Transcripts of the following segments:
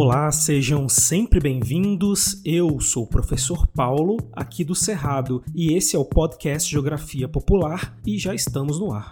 Olá, sejam sempre bem-vindos. Eu sou o professor Paulo, aqui do Cerrado, e esse é o podcast Geografia Popular e já estamos no ar.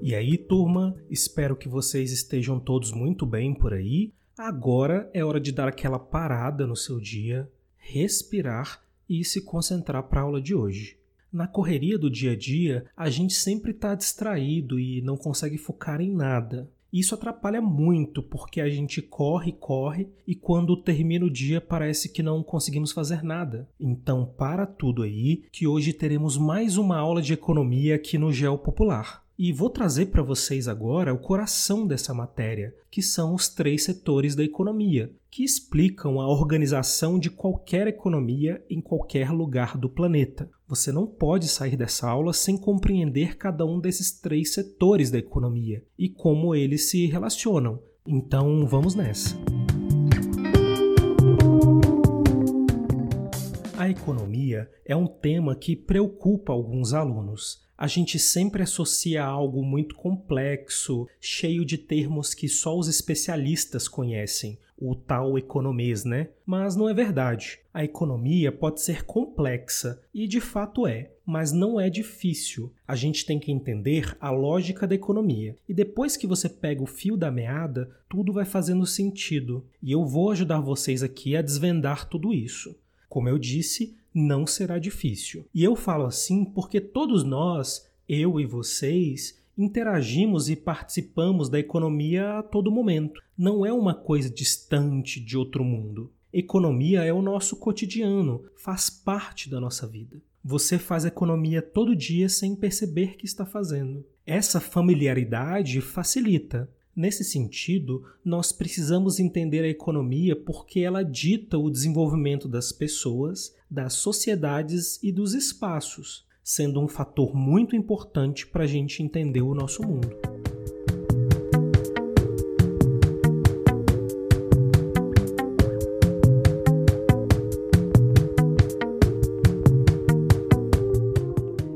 E aí, turma, espero que vocês estejam todos muito bem por aí. Agora é hora de dar aquela parada no seu dia, respirar e se concentrar para a aula de hoje. Na correria do dia a dia, a gente sempre está distraído e não consegue focar em nada. Isso atrapalha muito porque a gente corre, corre e quando termina o dia parece que não conseguimos fazer nada. Então, para tudo aí, que hoje teremos mais uma aula de economia aqui no Geo Popular. E vou trazer para vocês agora o coração dessa matéria, que são os três setores da economia, que explicam a organização de qualquer economia em qualquer lugar do planeta. Você não pode sair dessa aula sem compreender cada um desses três setores da economia e como eles se relacionam. Então vamos nessa. A economia é um tema que preocupa alguns alunos a gente sempre associa algo muito complexo, cheio de termos que só os especialistas conhecem, o tal economês, né? Mas não é verdade. A economia pode ser complexa, e de fato é, mas não é difícil. A gente tem que entender a lógica da economia. E depois que você pega o fio da meada, tudo vai fazendo sentido. E eu vou ajudar vocês aqui a desvendar tudo isso. Como eu disse, não será difícil. E eu falo assim porque todos nós, eu e vocês, interagimos e participamos da economia a todo momento. Não é uma coisa distante de outro mundo. Economia é o nosso cotidiano, faz parte da nossa vida. Você faz economia todo dia sem perceber que está fazendo. Essa familiaridade facilita, Nesse sentido, nós precisamos entender a economia porque ela dita o desenvolvimento das pessoas, das sociedades e dos espaços, sendo um fator muito importante para a gente entender o nosso mundo.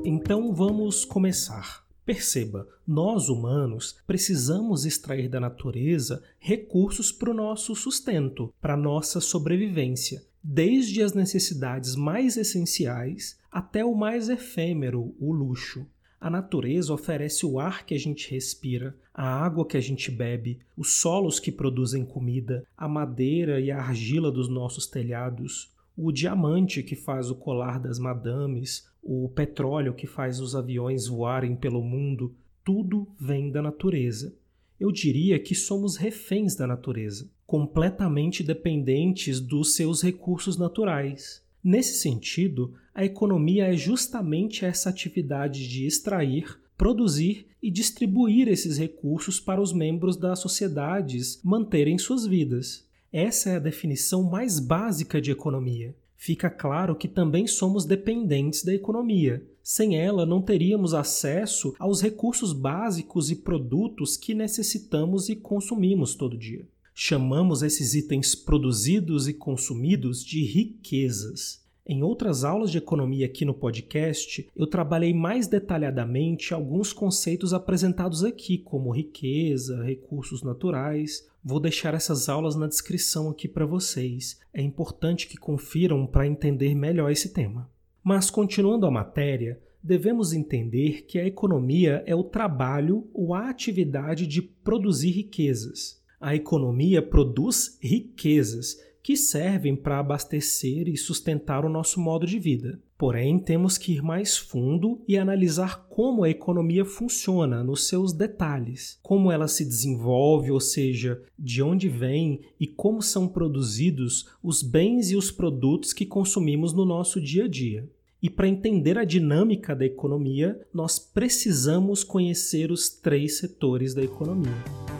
Então vamos começar. Perceba, nós humanos precisamos extrair da natureza recursos para o nosso sustento, para a nossa sobrevivência, desde as necessidades mais essenciais até o mais efêmero, o luxo. A natureza oferece o ar que a gente respira, a água que a gente bebe, os solos que produzem comida, a madeira e a argila dos nossos telhados, o diamante que faz o colar das madames, o petróleo que faz os aviões voarem pelo mundo, tudo vem da natureza. Eu diria que somos reféns da natureza, completamente dependentes dos seus recursos naturais. Nesse sentido, a economia é justamente essa atividade de extrair, produzir e distribuir esses recursos para os membros das sociedades manterem suas vidas. Essa é a definição mais básica de economia. Fica claro que também somos dependentes da economia. Sem ela, não teríamos acesso aos recursos básicos e produtos que necessitamos e consumimos todo dia. Chamamos esses itens produzidos e consumidos de riquezas. Em outras aulas de economia aqui no podcast, eu trabalhei mais detalhadamente alguns conceitos apresentados aqui, como riqueza, recursos naturais. Vou deixar essas aulas na descrição aqui para vocês. É importante que confiram para entender melhor esse tema. Mas continuando a matéria, devemos entender que a economia é o trabalho ou a atividade de produzir riquezas. A economia produz riquezas que servem para abastecer e sustentar o nosso modo de vida. Porém, temos que ir mais fundo e analisar como a economia funciona nos seus detalhes, como ela se desenvolve, ou seja, de onde vem e como são produzidos os bens e os produtos que consumimos no nosso dia a dia. E para entender a dinâmica da economia, nós precisamos conhecer os três setores da economia.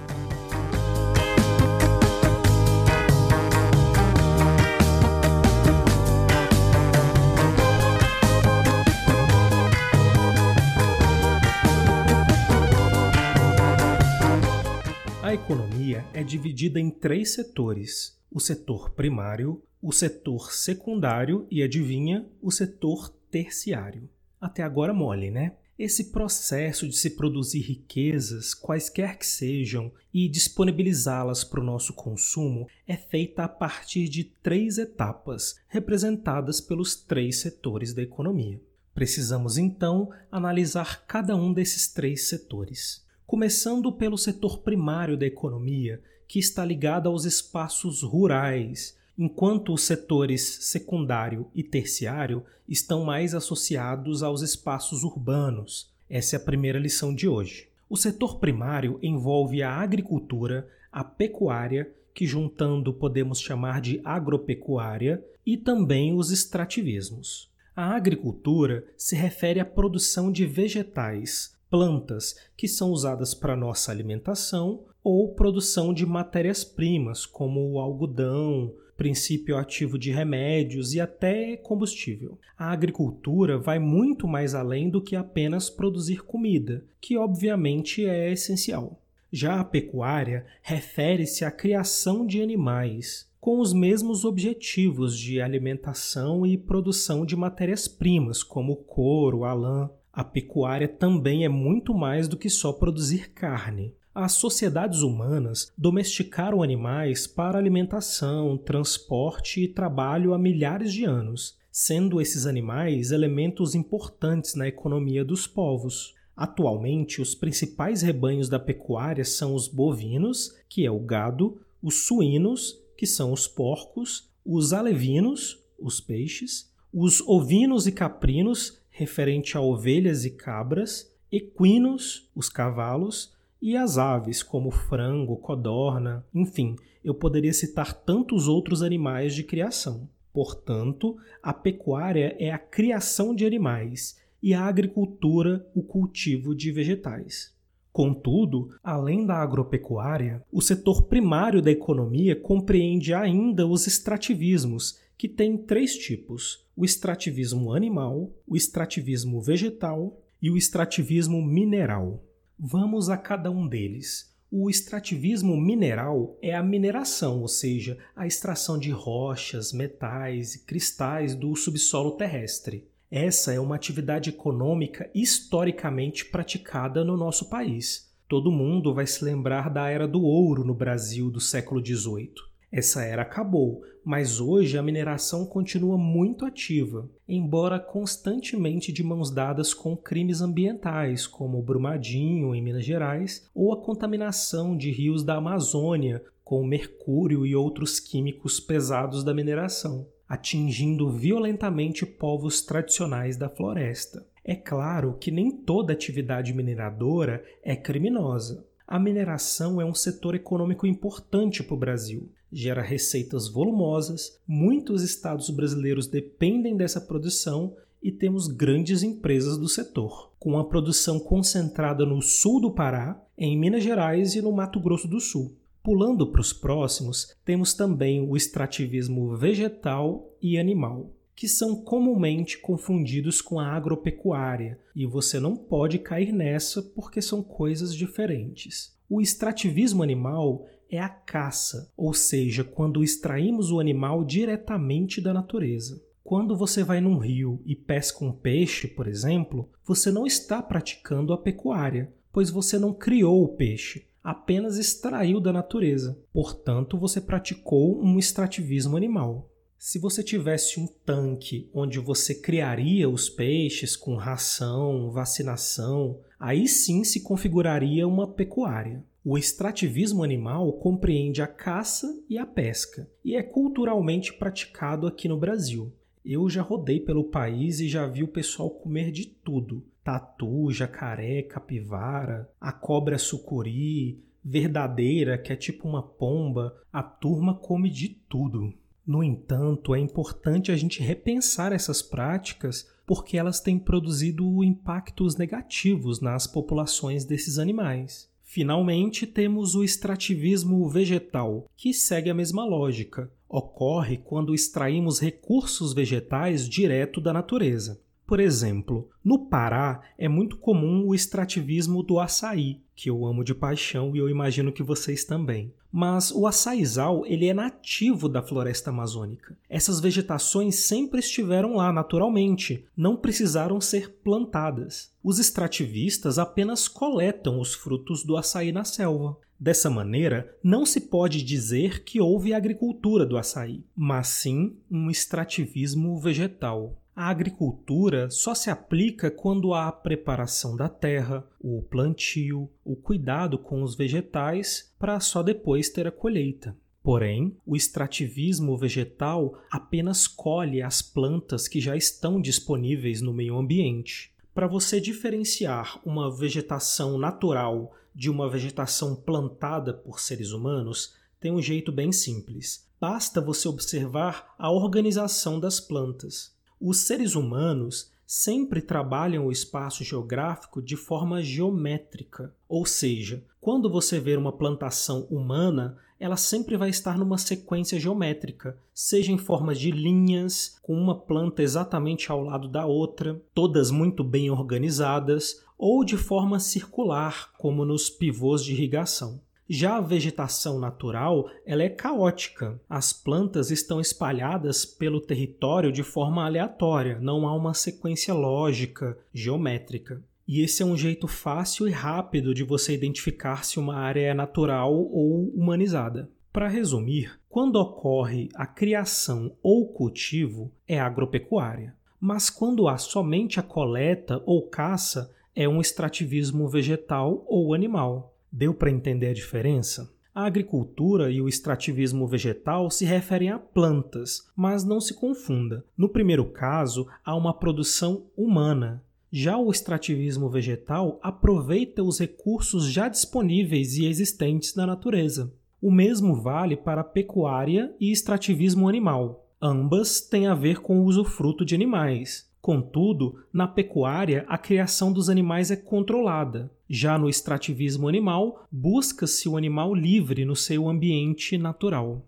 A economia é dividida em três setores: o setor primário, o setor secundário e, adivinha, o setor terciário. Até agora mole, né? Esse processo de se produzir riquezas, quaisquer que sejam, e disponibilizá-las para o nosso consumo é feita a partir de três etapas, representadas pelos três setores da economia. Precisamos então analisar cada um desses três setores. Começando pelo setor primário da economia, que está ligado aos espaços rurais, enquanto os setores secundário e terciário estão mais associados aos espaços urbanos. Essa é a primeira lição de hoje. O setor primário envolve a agricultura, a pecuária, que juntando podemos chamar de agropecuária, e também os extrativismos. A agricultura se refere à produção de vegetais, plantas que são usadas para nossa alimentação ou produção de matérias-primas, como o algodão, princípio ativo de remédios e até combustível. A agricultura vai muito mais além do que apenas produzir comida, que obviamente é essencial. Já a pecuária refere-se à criação de animais, com os mesmos objetivos de alimentação e produção de matérias-primas, como couro, a lã. A pecuária também é muito mais do que só produzir carne. As sociedades humanas domesticaram animais para alimentação, transporte e trabalho há milhares de anos, sendo esses animais elementos importantes na economia dos povos. Atualmente, os principais rebanhos da pecuária são os bovinos, que é o gado, os suínos, que são os porcos, os alevinos, os peixes, os ovinos e caprinos, referente a ovelhas e cabras, equinos, os cavalos, e as aves, como frango, codorna, enfim, eu poderia citar tantos outros animais de criação. Portanto, a pecuária é a criação de animais e a agricultura o cultivo de vegetais. Contudo, além da agropecuária, o setor primário da economia compreende ainda os extrativismos, que tem três tipos: o extrativismo animal, o extrativismo vegetal e o extrativismo mineral. Vamos a cada um deles. O extrativismo mineral é a mineração, ou seja, a extração de rochas, metais e cristais do subsolo terrestre. Essa é uma atividade econômica historicamente praticada no nosso país. Todo mundo vai se lembrar da Era do Ouro no Brasil do século XVIII. Essa era acabou, mas hoje a mineração continua muito ativa, embora constantemente de mãos dadas com crimes ambientais, como o Brumadinho em Minas Gerais, ou a contaminação de rios da Amazônia com mercúrio e outros químicos pesados da mineração, atingindo violentamente povos tradicionais da floresta. É claro que nem toda atividade mineradora é criminosa. A mineração é um setor econômico importante para o Brasil. Gera receitas volumosas, muitos estados brasileiros dependem dessa produção e temos grandes empresas do setor, com a produção concentrada no sul do Pará, em Minas Gerais e no Mato Grosso do Sul. Pulando para os próximos, temos também o extrativismo vegetal e animal que são comumente confundidos com a agropecuária, e você não pode cair nessa porque são coisas diferentes. O extrativismo animal é a caça, ou seja, quando extraímos o animal diretamente da natureza. Quando você vai num rio e pesca um peixe, por exemplo, você não está praticando a pecuária, pois você não criou o peixe, apenas extraiu da natureza. Portanto, você praticou um extrativismo animal. Se você tivesse um tanque onde você criaria os peixes com ração, vacinação, aí sim se configuraria uma pecuária. O extrativismo animal compreende a caça e a pesca e é culturalmente praticado aqui no Brasil. Eu já rodei pelo país e já vi o pessoal comer de tudo: tatu, jacaré, capivara, a cobra sucuri, verdadeira, que é tipo uma pomba. A turma come de tudo. No entanto, é importante a gente repensar essas práticas porque elas têm produzido impactos negativos nas populações desses animais. Finalmente, temos o extrativismo vegetal, que segue a mesma lógica. Ocorre quando extraímos recursos vegetais direto da natureza. Por exemplo, no Pará é muito comum o extrativismo do açaí, que eu amo de paixão e eu imagino que vocês também. Mas o açaizal ele é nativo da floresta amazônica. Essas vegetações sempre estiveram lá naturalmente, não precisaram ser plantadas. Os extrativistas apenas coletam os frutos do açaí na selva. Dessa maneira, não se pode dizer que houve agricultura do açaí, mas sim um extrativismo vegetal. A agricultura só se aplica quando há a preparação da terra, o plantio, o cuidado com os vegetais para só depois ter a colheita. Porém, o extrativismo vegetal apenas colhe as plantas que já estão disponíveis no meio ambiente. Para você diferenciar uma vegetação natural de uma vegetação plantada por seres humanos, tem um jeito bem simples. Basta você observar a organização das plantas. Os seres humanos sempre trabalham o espaço geográfico de forma geométrica, ou seja, quando você ver uma plantação humana, ela sempre vai estar numa sequência geométrica, seja em forma de linhas, com uma planta exatamente ao lado da outra, todas muito bem organizadas, ou de forma circular, como nos pivôs de irrigação. Já a vegetação natural, ela é caótica. As plantas estão espalhadas pelo território de forma aleatória, não há uma sequência lógica, geométrica. E esse é um jeito fácil e rápido de você identificar se uma área é natural ou humanizada. Para resumir, quando ocorre a criação ou cultivo, é agropecuária. Mas quando há somente a coleta ou caça, é um extrativismo vegetal ou animal. Deu para entender a diferença? A agricultura e o extrativismo vegetal se referem a plantas, mas não se confunda. No primeiro caso, há uma produção humana. Já o extrativismo vegetal aproveita os recursos já disponíveis e existentes na natureza. O mesmo vale para pecuária e extrativismo animal. Ambas têm a ver com o usufruto de animais. Contudo, na pecuária, a criação dos animais é controlada. Já no extrativismo animal, busca-se o animal livre no seu ambiente natural.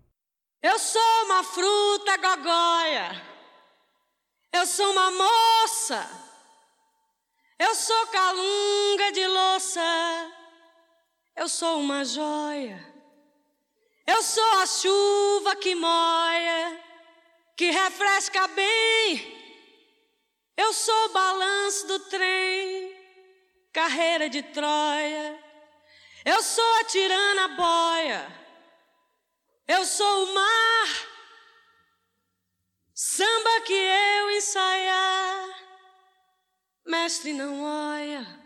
Eu sou uma fruta gogóia. Eu sou uma moça. Eu sou calunga de louça. Eu sou uma joia. Eu sou a chuva que moia, que refresca bem eu sou o balanço do trem, carreira de Troia. Eu sou a tirana boia. Eu sou o mar, samba que eu ensaiar. Mestre não olha.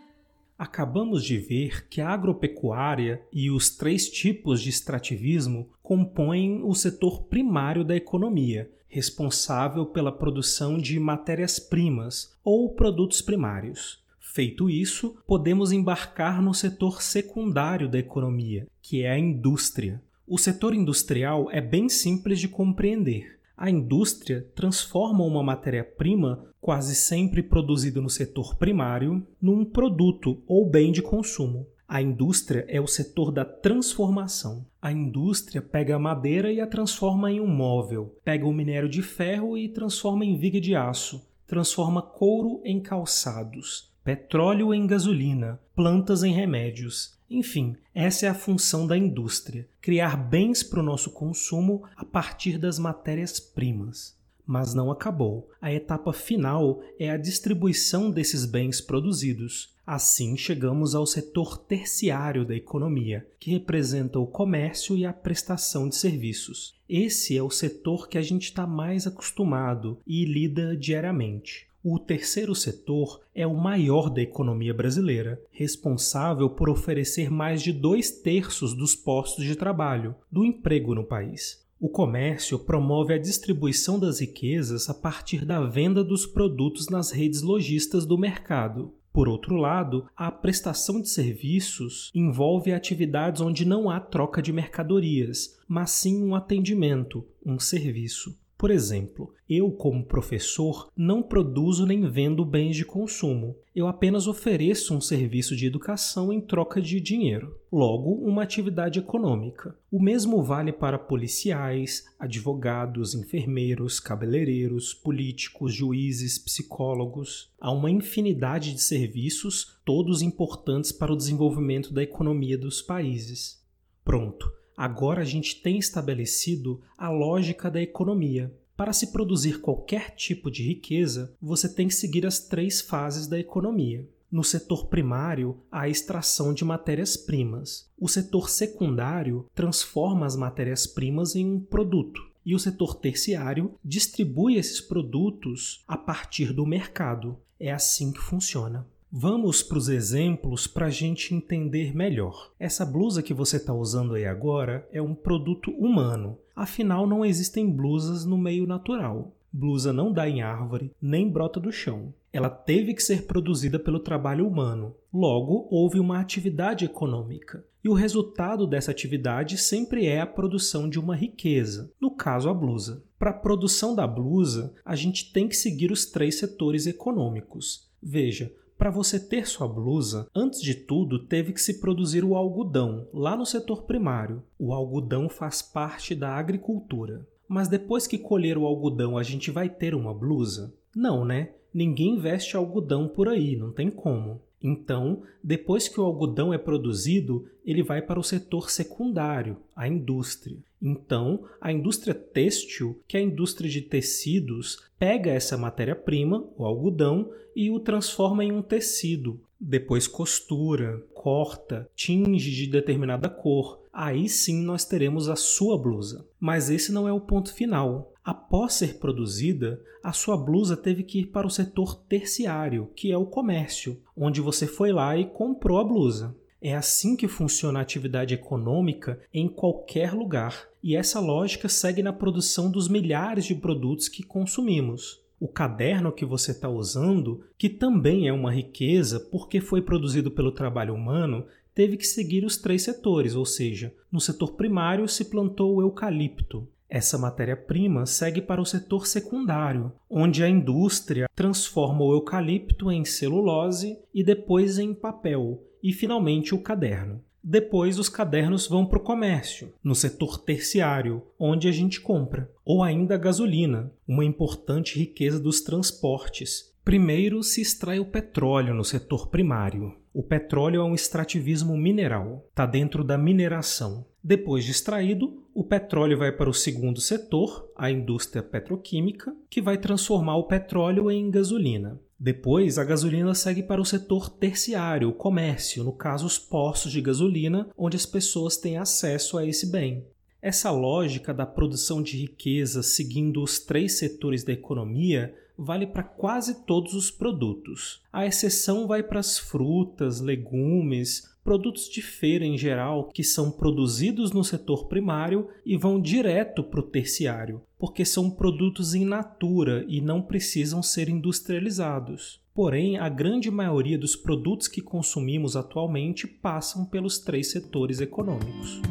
Acabamos de ver que a agropecuária e os três tipos de extrativismo compõem o setor primário da economia, responsável pela produção de matérias-primas ou produtos primários. Feito isso, podemos embarcar no setor secundário da economia, que é a indústria. O setor industrial é bem simples de compreender. A indústria transforma uma matéria-prima, quase sempre produzida no setor primário, num produto ou bem de consumo. A indústria é o setor da transformação. A indústria pega a madeira e a transforma em um móvel, pega o minério de ferro e transforma em viga de aço, transforma couro em calçados, petróleo em gasolina, plantas em remédios. Enfim, essa é a função da indústria: criar bens para o nosso consumo a partir das matérias-primas. Mas não acabou. A etapa final é a distribuição desses bens produzidos. Assim, chegamos ao setor terciário da economia, que representa o comércio e a prestação de serviços. Esse é o setor que a gente está mais acostumado e lida diariamente. O terceiro setor é o maior da economia brasileira, responsável por oferecer mais de dois terços dos postos de trabalho, do emprego no país. O comércio promove a distribuição das riquezas a partir da venda dos produtos nas redes lojistas do mercado. Por outro lado, a prestação de serviços envolve atividades onde não há troca de mercadorias, mas sim um atendimento, um serviço. Por exemplo, eu, como professor, não produzo nem vendo bens de consumo. Eu apenas ofereço um serviço de educação em troca de dinheiro, logo, uma atividade econômica. O mesmo vale para policiais, advogados, enfermeiros, cabeleireiros, políticos, juízes, psicólogos. Há uma infinidade de serviços, todos importantes para o desenvolvimento da economia dos países. Pronto, Agora a gente tem estabelecido a lógica da economia. Para se produzir qualquer tipo de riqueza, você tem que seguir as três fases da economia. No setor primário, a extração de matérias-primas. O setor secundário transforma as matérias-primas em um produto. E o setor terciário distribui esses produtos a partir do mercado. É assim que funciona. Vamos para os exemplos para a gente entender melhor. Essa blusa que você está usando aí agora é um produto humano. Afinal, não existem blusas no meio natural. Blusa não dá em árvore, nem brota do chão. Ela teve que ser produzida pelo trabalho humano. Logo, houve uma atividade econômica. E o resultado dessa atividade sempre é a produção de uma riqueza, no caso, a blusa. Para a produção da blusa, a gente tem que seguir os três setores econômicos. Veja, para você ter sua blusa, antes de tudo teve que se produzir o algodão, lá no setor primário. O algodão faz parte da agricultura. Mas depois que colher o algodão, a gente vai ter uma blusa? Não, né? Ninguém veste algodão por aí, não tem como. Então, depois que o algodão é produzido, ele vai para o setor secundário, a indústria. Então, a indústria têxtil, que é a indústria de tecidos, pega essa matéria-prima, o algodão, e o transforma em um tecido. Depois costura, corta, tinge de determinada cor. Aí sim nós teremos a sua blusa. Mas esse não é o ponto final. Após ser produzida, a sua blusa teve que ir para o setor terciário, que é o comércio, onde você foi lá e comprou a blusa. É assim que funciona a atividade econômica em qualquer lugar, e essa lógica segue na produção dos milhares de produtos que consumimos. O caderno que você está usando, que também é uma riqueza porque foi produzido pelo trabalho humano, teve que seguir os três setores, ou seja, no setor primário se plantou o eucalipto, essa matéria-prima segue para o setor secundário, onde a indústria transforma o eucalipto em celulose e depois em papel, e finalmente o caderno. Depois, os cadernos vão para o comércio, no setor terciário, onde a gente compra, ou ainda a gasolina, uma importante riqueza dos transportes. Primeiro se extrai o petróleo no setor primário. O petróleo é um extrativismo mineral, está dentro da mineração. Depois de extraído, o petróleo vai para o segundo setor, a indústria petroquímica, que vai transformar o petróleo em gasolina. Depois, a gasolina segue para o setor terciário, o comércio, no caso, os postos de gasolina, onde as pessoas têm acesso a esse bem. Essa lógica da produção de riqueza seguindo os três setores da economia vale para quase todos os produtos. A exceção vai para as frutas, legumes, produtos de feira em geral que são produzidos no setor primário e vão direto para o terciário, porque são produtos in natura e não precisam ser industrializados. Porém, a grande maioria dos produtos que consumimos atualmente passam pelos três setores econômicos.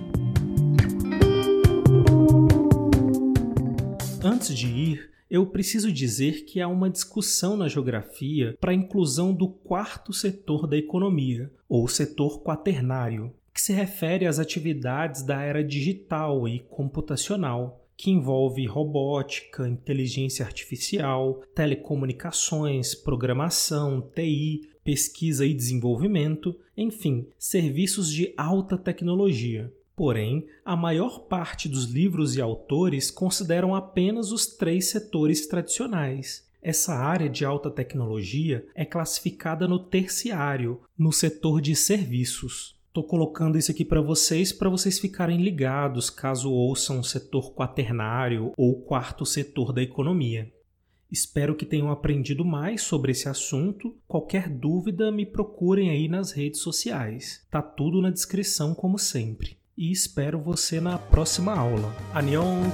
Antes de ir, eu preciso dizer que há uma discussão na geografia para a inclusão do quarto setor da economia, ou setor quaternário, que se refere às atividades da era digital e computacional, que envolve robótica, inteligência artificial, telecomunicações, programação, TI, pesquisa e desenvolvimento, enfim, serviços de alta tecnologia. Porém, a maior parte dos livros e autores consideram apenas os três setores tradicionais. Essa área de alta tecnologia é classificada no terciário, no setor de serviços. Estou colocando isso aqui para vocês para vocês ficarem ligados caso ouçam o setor quaternário ou quarto setor da economia. Espero que tenham aprendido mais sobre esse assunto. Qualquer dúvida, me procurem aí nas redes sociais. Tá tudo na descrição como sempre e espero você na próxima aula. Annyeong!